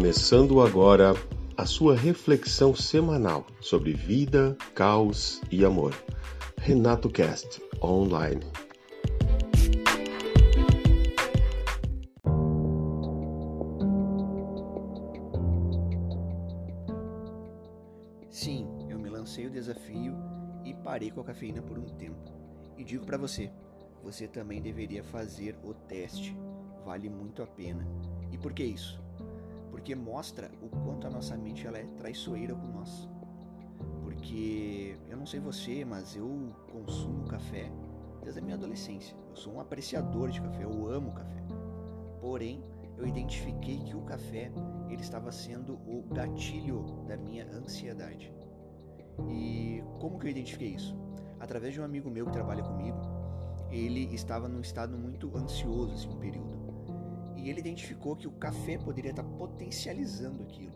Começando agora a sua reflexão semanal sobre vida, caos e amor. Renato Cast Online. Sim, eu me lancei o desafio e parei com a cafeína por um tempo. E digo para você, você também deveria fazer o teste. Vale muito a pena. E por que isso? Porque mostra o quanto a nossa mente ela é traiçoeira com nós. Porque eu não sei você, mas eu consumo café desde a minha adolescência. Eu sou um apreciador de café, eu amo café. Porém, eu identifiquei que o café ele estava sendo o gatilho da minha ansiedade. E como que eu identifiquei isso? Através de um amigo meu que trabalha comigo, ele estava num estado muito ansioso, assim, um período. E ele identificou que o café poderia estar potencializando aquilo.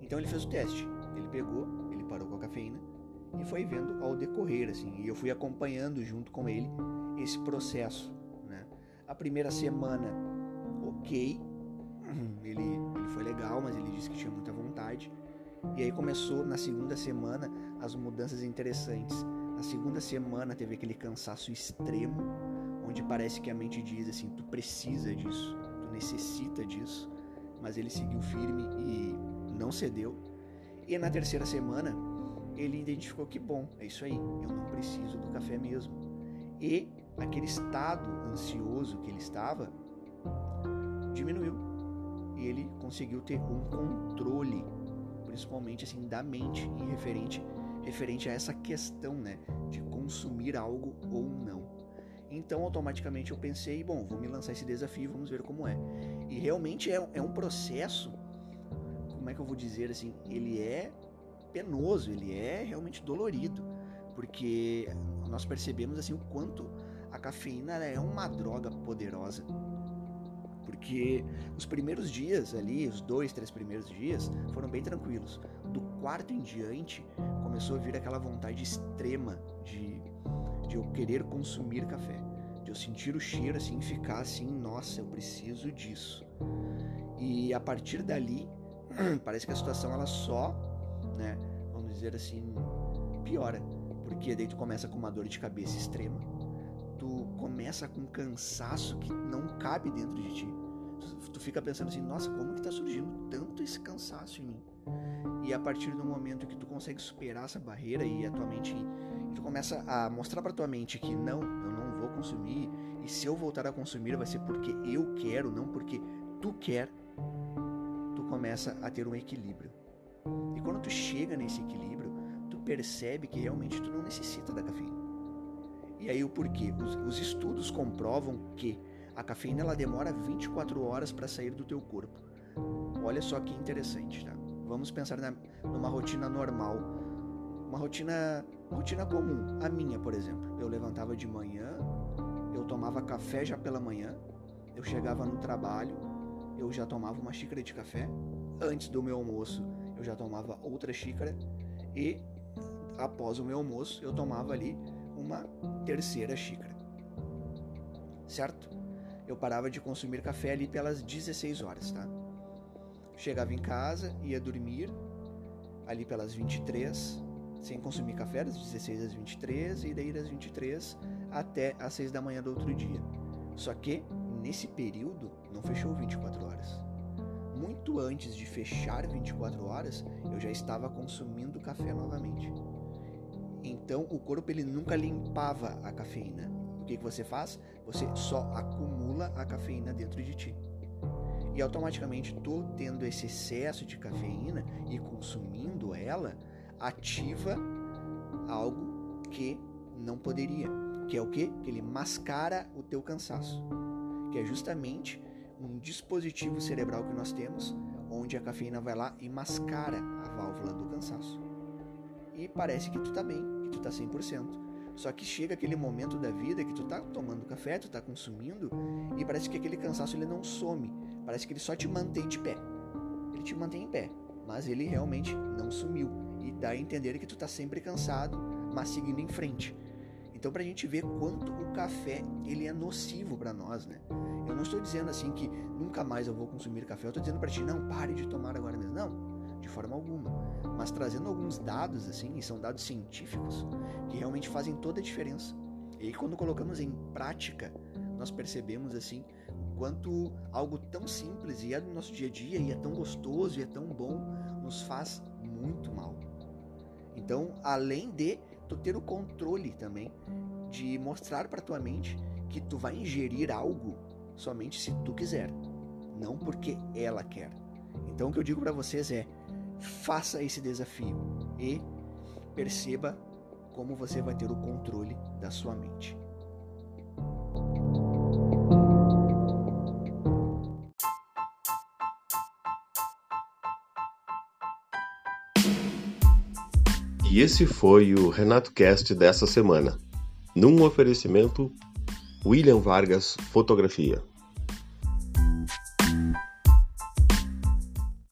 Então ele fez o teste. Ele pegou, ele parou com a cafeína e foi vendo ao decorrer, assim. E eu fui acompanhando junto com ele esse processo, né? A primeira semana, ok, ele, ele foi legal, mas ele disse que tinha muita vontade. E aí começou na segunda semana as mudanças interessantes. Na segunda semana teve aquele cansaço extremo, onde parece que a mente diz assim: tu precisa disso, necessita disso. Mas ele seguiu firme e não cedeu. E na terceira semana ele identificou que bom, é isso aí, eu não preciso do café mesmo. E aquele estado ansioso que ele estava diminuiu. E ele conseguiu ter um controle, principalmente assim da mente em referente referente a essa questão, né, de consumir algo ou não. Então, automaticamente eu pensei, bom, vou me lançar esse desafio, vamos ver como é. E realmente é, é um processo, como é que eu vou dizer assim, ele é penoso, ele é realmente dolorido, porque nós percebemos assim o quanto a cafeína é uma droga poderosa. Porque os primeiros dias ali, os dois, três primeiros dias, foram bem tranquilos. Do quarto em diante, começou a vir aquela vontade extrema de, de eu querer consumir café. De eu sentir o cheiro assim, ficar assim, nossa, eu preciso disso. E a partir dali, parece que a situação ela só, né, vamos dizer assim, piora. Porque daí tu começa com uma dor de cabeça extrema. Tu começa com um cansaço que não cabe dentro de ti. Tu, fica pensando assim, nossa, como que tá surgindo tanto esse cansaço em mim? E a partir do momento que tu consegue superar essa barreira e a tua mente e tu começa a mostrar para tua mente que não, eu não vou consumir e se eu voltar a consumir vai ser porque eu quero, não porque tu quer. Tu começa a ter um equilíbrio. E quando tu chega nesse equilíbrio, tu percebe que realmente tu não necessita da cafeína. E aí o porquê? Os, os estudos comprovam que a cafeína ela demora 24 horas para sair do teu corpo. Olha só que interessante, tá? Vamos pensar na, numa rotina normal, uma rotina, rotina comum, a minha, por exemplo. Eu levantava de manhã, eu tomava café já pela manhã, eu chegava no trabalho, eu já tomava uma xícara de café. Antes do meu almoço, eu já tomava outra xícara e após o meu almoço, eu tomava ali uma terceira xícara. Certo? Eu parava de consumir café ali pelas 16 horas, tá? Chegava em casa, ia dormir ali pelas 23, sem consumir café, das 16 às 23 e daí das 23 até às 6 da manhã do outro dia. Só que nesse período não fechou 24 horas. Muito antes de fechar 24 horas, eu já estava consumindo café novamente. Então o corpo ele nunca limpava a cafeína. O que, que você faz? Você só acumula a cafeína dentro de ti. E automaticamente tu tendo esse excesso de cafeína e consumindo ela, ativa algo que não poderia. Que é o que? Que ele mascara o teu cansaço. Que é justamente um dispositivo cerebral que nós temos, onde a cafeína vai lá e mascara a válvula do cansaço. E parece que tu tá bem, que tu tá 100%. Só que chega aquele momento da vida que tu tá tomando café, tu tá consumindo e parece que aquele cansaço ele não some, parece que ele só te mantém de pé. Ele te mantém em pé, mas ele realmente não sumiu e dá a entender que tu tá sempre cansado, mas seguindo em frente. Então pra gente ver quanto o café ele é nocivo para nós, né? Eu não estou dizendo assim que nunca mais eu vou consumir café. Eu estou dizendo para ti, não, pare de tomar agora mesmo. Não, de forma alguma. Mas trazendo alguns dados, assim, e são dados científicos, que realmente fazem toda a diferença. E aí, quando colocamos em prática, nós percebemos, assim, quanto algo tão simples e é do nosso dia a dia e é tão gostoso e é tão bom, nos faz muito mal. Então, além de tu ter o controle também de mostrar para tua mente que tu vai ingerir algo somente se tu quiser, não porque ela quer. Então o que eu digo para vocês é: faça esse desafio e perceba como você vai ter o controle da sua mente. E esse foi o Renato Cast dessa semana, num oferecimento William Vargas Fotografia.